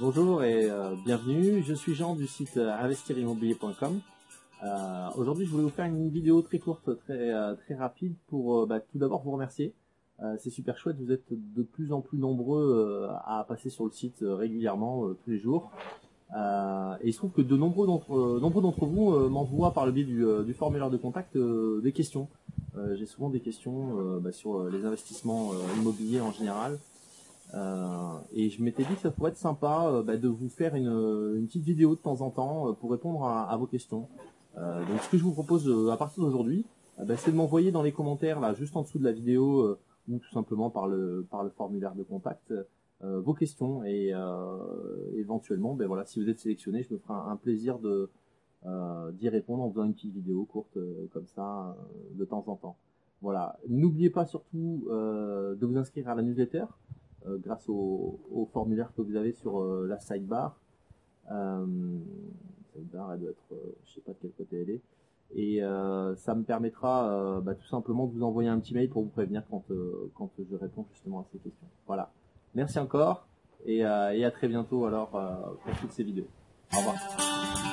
Bonjour et euh, bienvenue. Je suis Jean du site euh, investirimmobilier.com. Euh, Aujourd'hui, je voulais vous faire une vidéo très courte, très euh, très rapide pour bah, tout d'abord vous remercier. C'est super chouette. Vous êtes de plus en plus nombreux à passer sur le site régulièrement tous les jours. Et il se trouve que de nombreux d'entre vous m'envoient par le biais du, formulaire de contact des questions. J'ai souvent des questions bah, sur les investissements immobiliers en général. Et je m'étais dit que ça pourrait être sympa euh, bah, de vous faire une, une petite vidéo de temps en temps euh, pour répondre à, vos questions. Euh, donc ce que je vous propose euh, à partir d'aujourd'hui, euh, bah, c'est de m'envoyer dans les commentaires là juste en dessous de la vidéo euh, ou tout simplement par le formulaire de contact euh, vos questions et euh, éventuellement ben voilà si vous êtes sélectionné je me ferai un, plaisir de euh, d'y répondre en faisant une petite vidéo courte euh, comme ça euh, de temps en temps. Voilà. N'oubliez pas surtout euh, de vous inscrire à la newsletter euh, grâce au, au formulaire que vous avez sur euh, la sidebar. Euh, sidebar, elle doit être, euh, je sais pas de quel côté elle est. Et euh, ça me permettra euh, bah, tout simplement de vous envoyer un petit mail pour vous prévenir quand, euh, quand je réponds justement à ces questions. Voilà. Merci encore et, euh, et à très bientôt alors euh, pour toutes ces vidéos. Au revoir.